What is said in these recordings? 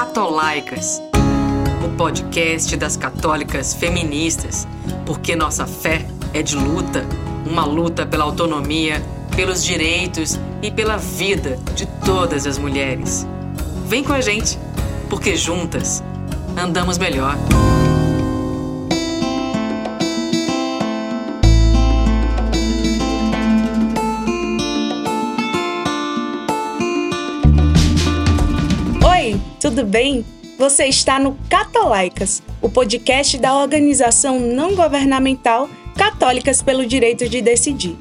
Catolaicas, o podcast das católicas feministas, porque nossa fé é de luta, uma luta pela autonomia, pelos direitos e pela vida de todas as mulheres. Vem com a gente, porque juntas andamos melhor. Tudo bem? Você está no Catolaicas, o podcast da organização não governamental Católicas pelo Direito de Decidir.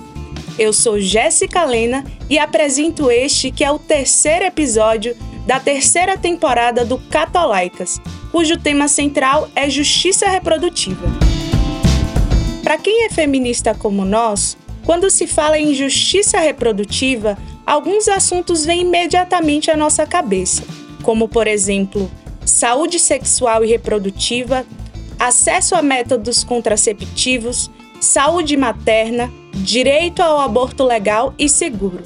Eu sou Jéssica Lena e apresento este que é o terceiro episódio da terceira temporada do Catolaicas, cujo tema central é justiça reprodutiva. Para quem é feminista como nós, quando se fala em justiça reprodutiva, alguns assuntos vêm imediatamente à nossa cabeça, como por exemplo, saúde sexual e reprodutiva, acesso a métodos contraceptivos, saúde materna, direito ao aborto legal e seguro.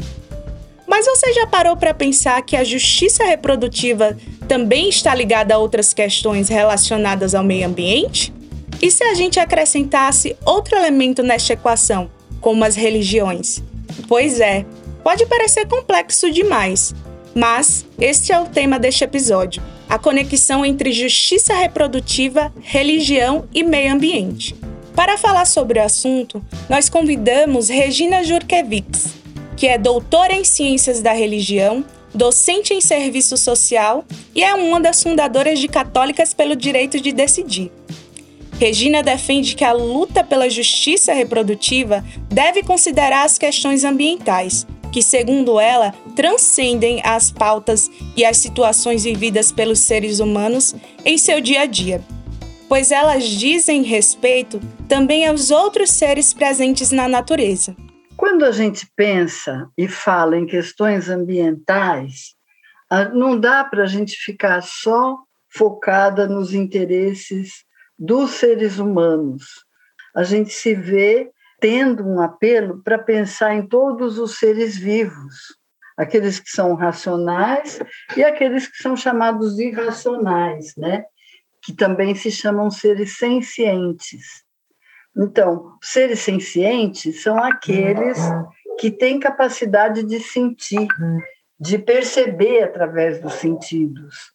Mas você já parou para pensar que a justiça reprodutiva também está ligada a outras questões relacionadas ao meio ambiente? E se a gente acrescentasse outro elemento nesta equação, como as religiões? Pois é, pode parecer complexo demais, mas este é o tema deste episódio: a conexão entre justiça reprodutiva, religião e meio ambiente. Para falar sobre o assunto, nós convidamos Regina Jurkewicz, que é doutora em Ciências da Religião, docente em Serviço Social e é uma das fundadoras de Católicas pelo Direito de Decidir. Regina defende que a luta pela justiça reprodutiva deve considerar as questões ambientais, que, segundo ela, transcendem as pautas e as situações vividas pelos seres humanos em seu dia a dia, pois elas dizem respeito também aos outros seres presentes na natureza. Quando a gente pensa e fala em questões ambientais, não dá para a gente ficar só focada nos interesses dos seres humanos. A gente se vê tendo um apelo para pensar em todos os seres vivos, aqueles que são racionais e aqueles que são chamados irracionais, né? que também se chamam seres sencientes. Então, seres sencientes são aqueles que têm capacidade de sentir, de perceber através dos sentidos,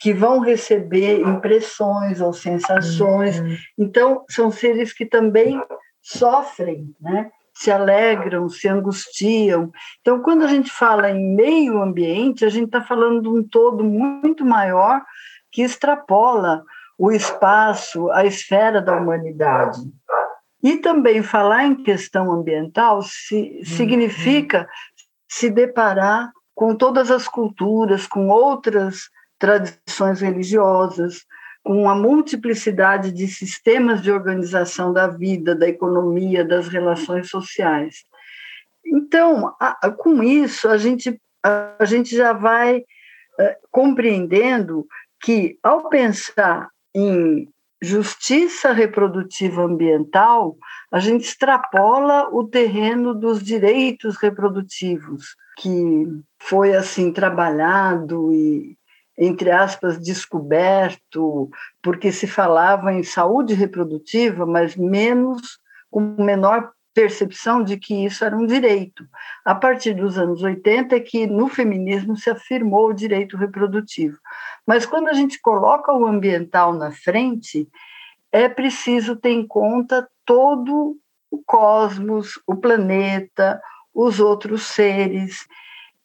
que vão receber impressões ou sensações. Então, são seres que também sofrem, né? se alegram, se angustiam. Então, quando a gente fala em meio ambiente, a gente está falando de um todo muito maior que extrapola o espaço, a esfera da humanidade. E também falar em questão ambiental se, significa se deparar com todas as culturas, com outras tradições religiosas, com a multiplicidade de sistemas de organização da vida, da economia, das relações sociais. Então, a, com isso, a gente, a, a gente já vai é, compreendendo que, ao pensar em justiça reprodutiva ambiental, a gente extrapola o terreno dos direitos reprodutivos, que foi assim trabalhado e entre aspas descoberto, porque se falava em saúde reprodutiva, mas menos com menor percepção de que isso era um direito. A partir dos anos 80 é que no feminismo se afirmou o direito reprodutivo. Mas quando a gente coloca o ambiental na frente, é preciso ter em conta todo o cosmos, o planeta, os outros seres.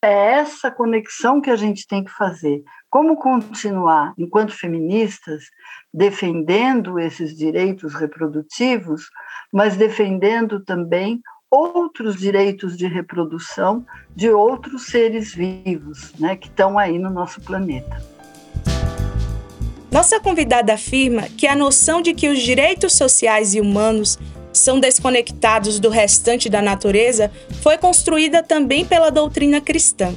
É essa conexão que a gente tem que fazer. Como continuar, enquanto feministas, defendendo esses direitos reprodutivos, mas defendendo também outros direitos de reprodução de outros seres vivos né, que estão aí no nosso planeta. Nossa convidada afirma que a noção de que os direitos sociais e humanos são desconectados do restante da natureza foi construída também pela doutrina cristã.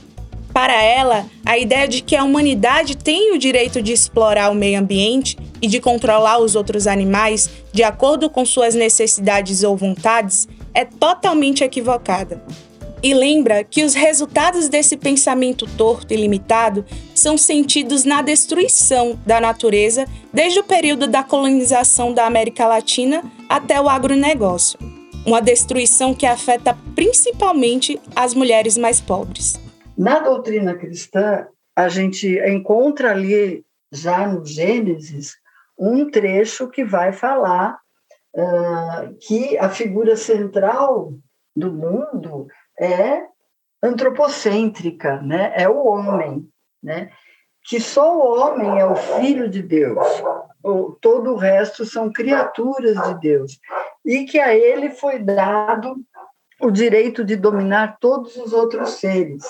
Para ela, a ideia de que a humanidade tem o direito de explorar o meio ambiente e de controlar os outros animais de acordo com suas necessidades ou vontades é totalmente equivocada. e lembra que os resultados desse pensamento torto e limitado são sentidos na destruição da natureza desde o período da colonização da América Latina até o agronegócio. Uma destruição que afeta principalmente as mulheres mais pobres. Na doutrina cristã, a gente encontra ali, já no Gênesis, um trecho que vai falar uh, que a figura central do mundo é antropocêntrica, né? é o homem, né? que só o homem é o filho de Deus, todo o resto são criaturas de Deus, e que a ele foi dado o direito de dominar todos os outros seres,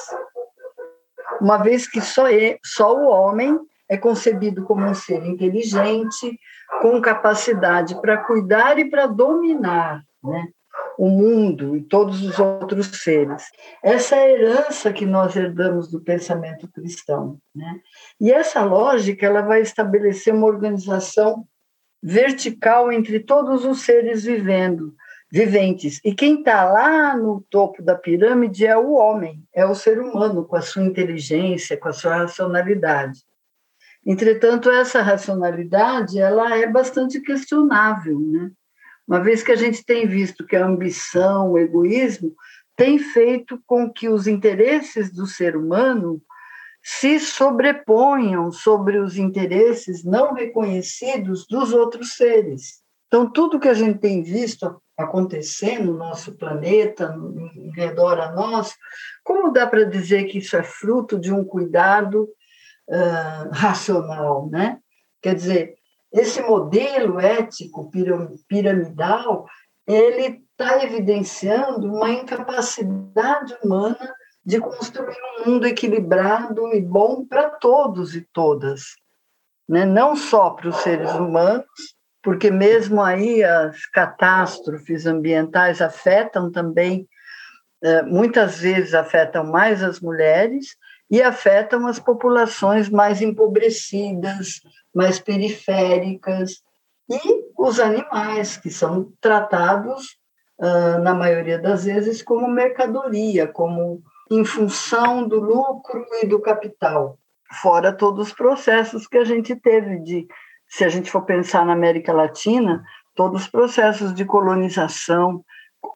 uma vez que só, é, só o homem é concebido como um ser inteligente, com capacidade para cuidar e para dominar, né? o mundo e todos os outros seres. Essa é a herança que nós herdamos do pensamento cristão. Né? E essa lógica ela vai estabelecer uma organização vertical entre todos os seres vivendo, viventes. E quem está lá no topo da pirâmide é o homem, é o ser humano, com a sua inteligência, com a sua racionalidade. Entretanto, essa racionalidade ela é bastante questionável, né? uma vez que a gente tem visto que a ambição, o egoísmo, tem feito com que os interesses do ser humano se sobreponham sobre os interesses não reconhecidos dos outros seres. Então, tudo que a gente tem visto acontecer no nosso planeta, em redor a nós, como dá para dizer que isso é fruto de um cuidado uh, racional, né? Quer dizer, esse modelo ético piramidal, ele está evidenciando uma incapacidade humana de construir um mundo equilibrado e bom para todos e todas, né? não só para os seres humanos, porque mesmo aí as catástrofes ambientais afetam também, eh, muitas vezes afetam mais as mulheres e afetam as populações mais empobrecidas, mais periféricas, e os animais, que são tratados, uh, na maioria das vezes, como mercadoria, como em função do lucro e do capital, fora todos os processos que a gente teve de, se a gente for pensar na América Latina, todos os processos de colonização,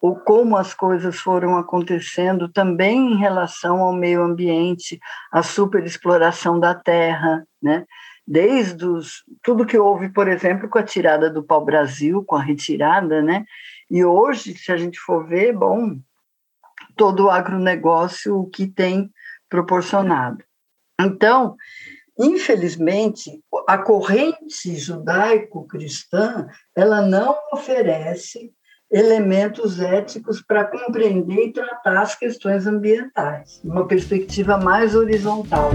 ou como as coisas foram acontecendo também em relação ao meio ambiente, a superexploração da terra, né? desde os, tudo que houve, por exemplo, com a tirada do pau-brasil, com a retirada, né? E hoje, se a gente for ver, bom, todo o agronegócio que tem proporcionado. Então, infelizmente, a corrente judaico-cristã, ela não oferece elementos éticos para compreender e tratar as questões ambientais, uma perspectiva mais horizontal.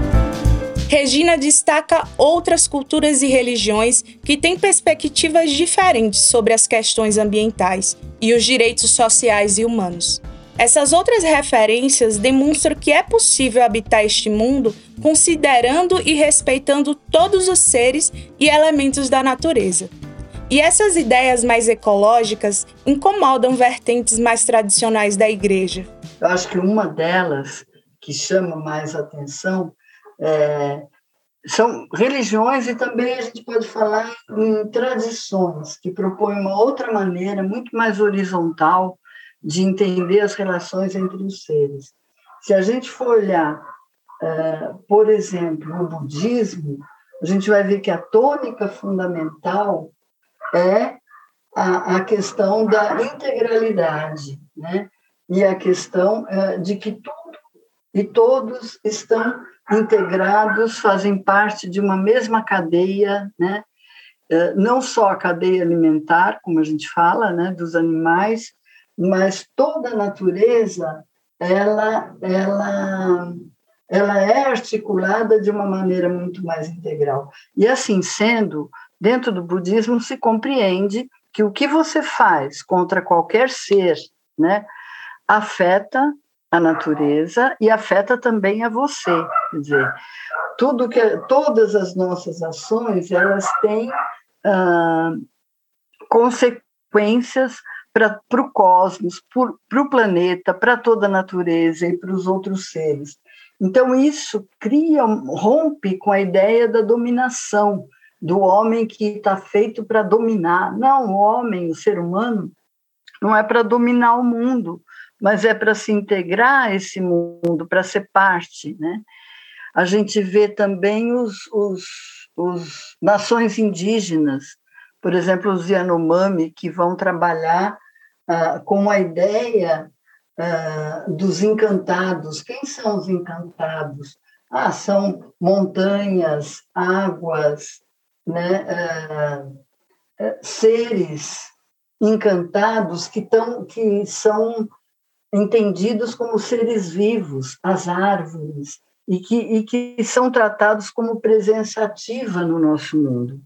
Regina destaca outras culturas e religiões que têm perspectivas diferentes sobre as questões ambientais e os direitos sociais e humanos. Essas outras referências demonstram que é possível habitar este mundo considerando e respeitando todos os seres e elementos da natureza. E essas ideias mais ecológicas incomodam vertentes mais tradicionais da igreja. Eu acho que uma delas que chama mais atenção é, são religiões e também a gente pode falar em tradições que propõem uma outra maneira muito mais horizontal de entender as relações entre os seres. Se a gente for olhar, é, por exemplo, o budismo, a gente vai ver que a tônica fundamental é a, questão da integralidade, né? E a questão é, de que tudo e todos estão integrados, fazem parte de uma mesma cadeia, né? É, não só a cadeia alimentar, como a gente fala, né, dos animais, mas toda a natureza, ela, ela, ela é articulada de uma maneira muito mais integral. E assim sendo, dentro do budismo se compreende que o que você faz contra qualquer ser, né, afeta a natureza e afeta também a você. Quer dizer, tudo que, todas as nossas ações elas têm ah, consequências para o cosmos, para o planeta, para toda a natureza e para os outros seres. Então, isso cria, rompe com a ideia da dominação, do homem que está feito para dominar. Não, o homem, o ser humano, não é para dominar o mundo, mas é para se integrar a esse mundo, para ser parte. Né? A gente vê também os, os, os nações indígenas, por exemplo, os Yanomami, que vão trabalhar ah, com a ideia ah, dos encantados. Quem são os encantados? Ah, são montanhas, águas, né, ah, seres encantados que, tão, que são entendidos como seres vivos, as árvores, e que, e que são tratados como presença ativa no nosso mundo.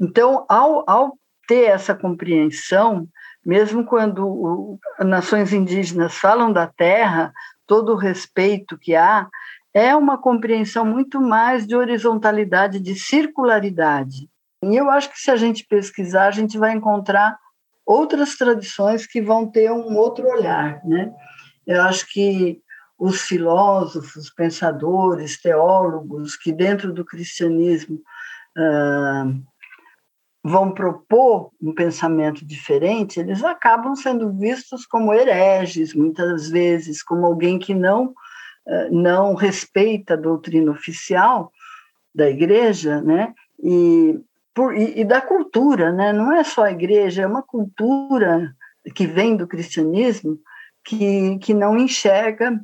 Então, ao, ao ter essa compreensão, mesmo quando o, nações indígenas falam da terra, todo o respeito que há, é uma compreensão muito mais de horizontalidade, de circularidade. E eu acho que se a gente pesquisar, a gente vai encontrar outras tradições que vão ter um outro olhar, né? Eu acho que os filósofos, pensadores, teólogos que dentro do cristianismo uh, vão propor um pensamento diferente, eles acabam sendo vistos como hereges, muitas vezes, como alguém que não, uh, não respeita a doutrina oficial da igreja, né? E, por, e, e da cultura, né? Não é só a igreja, é uma cultura que vem do cristianismo que, que não enxerga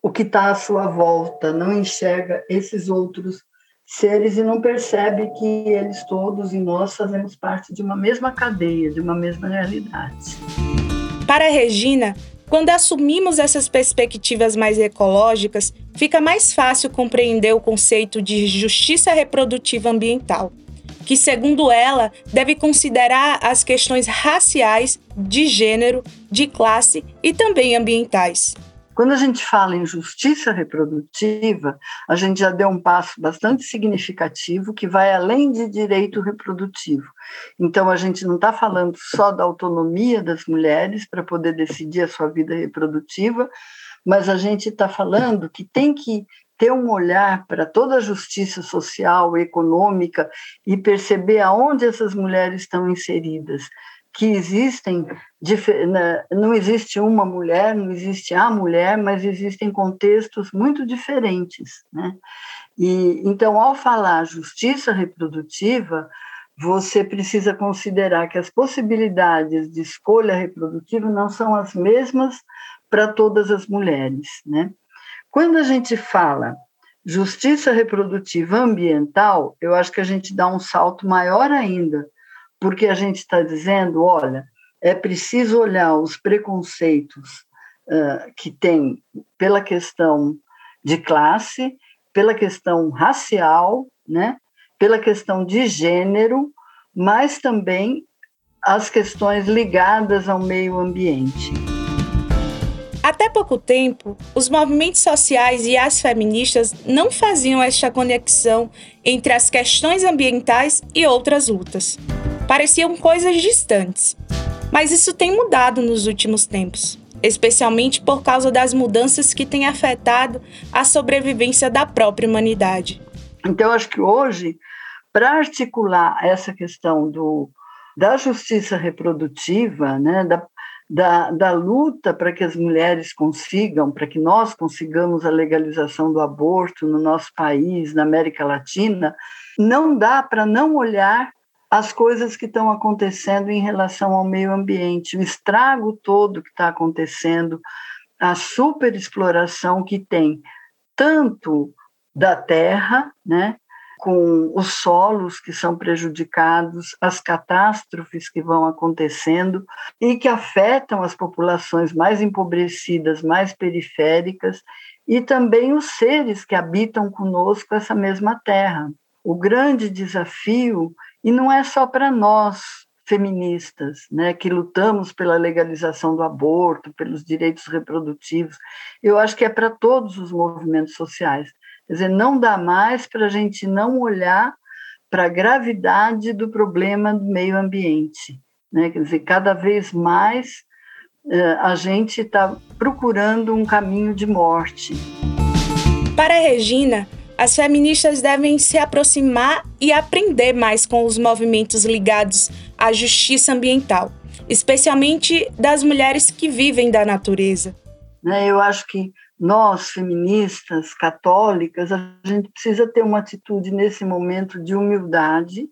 o que está à sua volta, não enxerga esses outros seres e não percebe que eles todos e nós fazemos parte de uma mesma cadeia, de uma mesma realidade. Para Regina, quando assumimos essas perspectivas mais ecológicas, fica mais fácil compreender o conceito de justiça reprodutiva ambiental, que, segundo ela, deve considerar as questões raciais, de gênero, de classe e também ambientais. Quando a gente fala em justiça reprodutiva, a gente já deu um passo bastante significativo que vai além de direito reprodutivo. Então, a gente não está falando só da autonomia das mulheres para poder decidir a sua vida reprodutiva, mas a gente está falando que tem que ter um olhar para toda a justiça social, econômica e perceber aonde essas mulheres estão inseridas que existem, não existe uma mulher, não existe a mulher, mas existem contextos muito diferentes, né? E então, ao falar justiça reprodutiva, você precisa considerar que as possibilidades de escolha reprodutiva não são as mesmas para todas as mulheres, né? Quando a gente fala justiça reprodutiva ambiental, eu acho que a gente dá um salto maior ainda, porque a gente está dizendo, olha, é preciso olhar os preconceitos uh, que tem pela questão de classe, pela questão racial, né, pela questão de gênero, mas também as questões ligadas ao meio ambiente. Até pouco tempo, os movimentos sociais e as feministas não faziam esta conexão entre as questões ambientais e outras lutas pareciam coisas distantes. Mas isso tem mudado nos últimos tempos, especialmente por causa das mudanças que têm afetado a sobrevivência da própria humanidade. Então, acho que hoje, para articular essa questão do, da justiça reprodutiva, né, da, da, da luta para que as mulheres consigam, para que nós consigamos a legalização do aborto no nosso país, na América Latina, não dá para não olhar as coisas que estão acontecendo em relação ao meio ambiente, o estrago todo que está acontecendo, a superexploração que tem tanto da terra, né, com os solos que são prejudicados, as catástrofes que vão acontecendo e que afetam as populações mais empobrecidas, mais periféricas e também os seres que habitam conosco essa mesma terra. O grande desafio e não é só para nós, feministas, né, que lutamos pela legalização do aborto, pelos direitos reprodutivos. Eu acho que é para todos os movimentos sociais. Quer dizer, não dá mais para a gente não olhar para a gravidade do problema do meio ambiente. Né? Quer dizer, cada vez mais uh, a gente está procurando um caminho de morte. Para a Regina, as feministas devem se aproximar e aprender mais com os movimentos ligados à justiça ambiental, especialmente das mulheres que vivem da natureza. Né, eu acho que nós, feministas, católicas, a gente precisa ter uma atitude nesse momento de humildade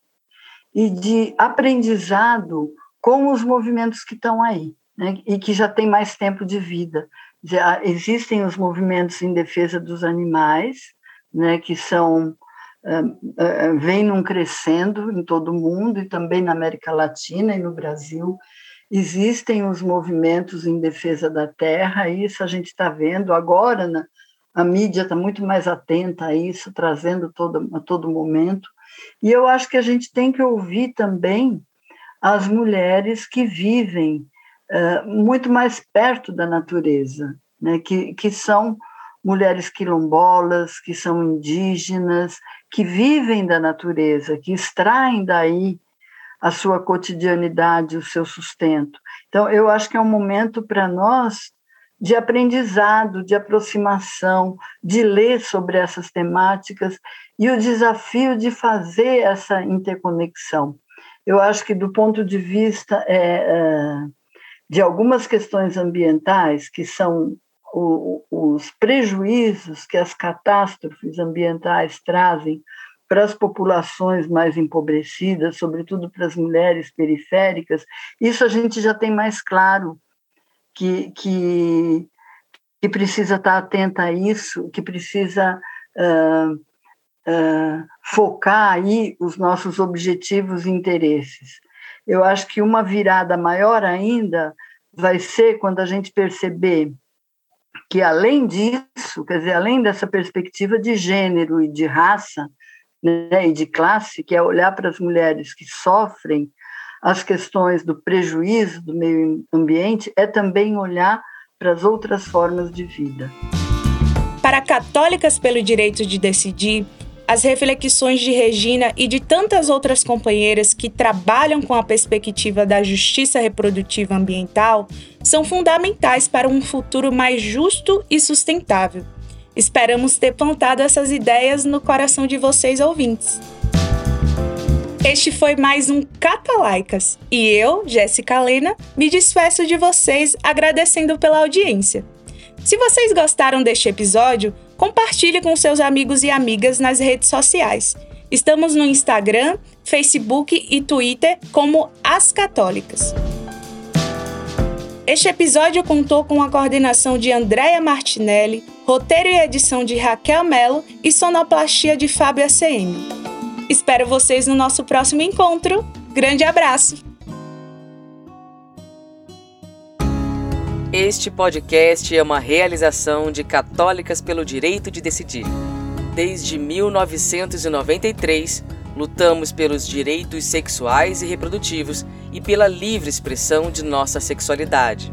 e de aprendizado com os movimentos que estão aí né, e que já tem mais tempo de vida. Já existem os movimentos em defesa dos animais, né, que são uh, uh, vêm num crescendo em todo o mundo e também na América Latina e no Brasil. Existem os movimentos em defesa da terra, isso a gente está vendo agora, na, a mídia está muito mais atenta a isso, trazendo todo, a todo momento. E eu acho que a gente tem que ouvir também as mulheres que vivem uh, muito mais perto da natureza, né? que, que são mulheres quilombolas, que são indígenas, que vivem da natureza, que extraem daí a sua cotidianidade, o seu sustento. Então, eu acho que é um momento para nós de aprendizado, de aproximação, de ler sobre essas temáticas e o desafio de fazer essa interconexão. Eu acho que, do ponto de vista é, de algumas questões ambientais, que são os prejuízos que as catástrofes ambientais trazem para as populações mais empobrecidas, sobretudo para as mulheres periféricas, isso a gente já tem mais claro que, que, que precisa estar atenta a isso, que precisa uh, uh, focar aí os nossos objetivos e interesses. Eu acho que uma virada maior ainda vai ser quando a gente perceber que além disso, quer dizer, além dessa perspectiva de gênero e de raça, né, e de classe, que é olhar para as mulheres que sofrem as questões do prejuízo do meio ambiente, é também olhar para as outras formas de vida. Para católicas pelo direito de decidir, as reflexões de Regina e de tantas outras companheiras que trabalham com a perspectiva da justiça reprodutiva ambiental são fundamentais para um futuro mais justo e sustentável. Esperamos ter plantado essas ideias no coração de vocês ouvintes. Este foi mais um Catalaicas e eu, Jéssica Lena, me despeço de vocês agradecendo pela audiência. Se vocês gostaram deste episódio, compartilhe com seus amigos e amigas nas redes sociais. Estamos no Instagram, Facebook e Twitter como As Católicas. Este episódio contou com a coordenação de Andréia Martinelli, roteiro e edição de Raquel Melo e sonoplastia de Fábio ACM. Espero vocês no nosso próximo encontro. Grande abraço! Este podcast é uma realização de Católicas pelo Direito de Decidir. Desde 1993, lutamos pelos direitos sexuais e reprodutivos e pela livre expressão de nossa sexualidade.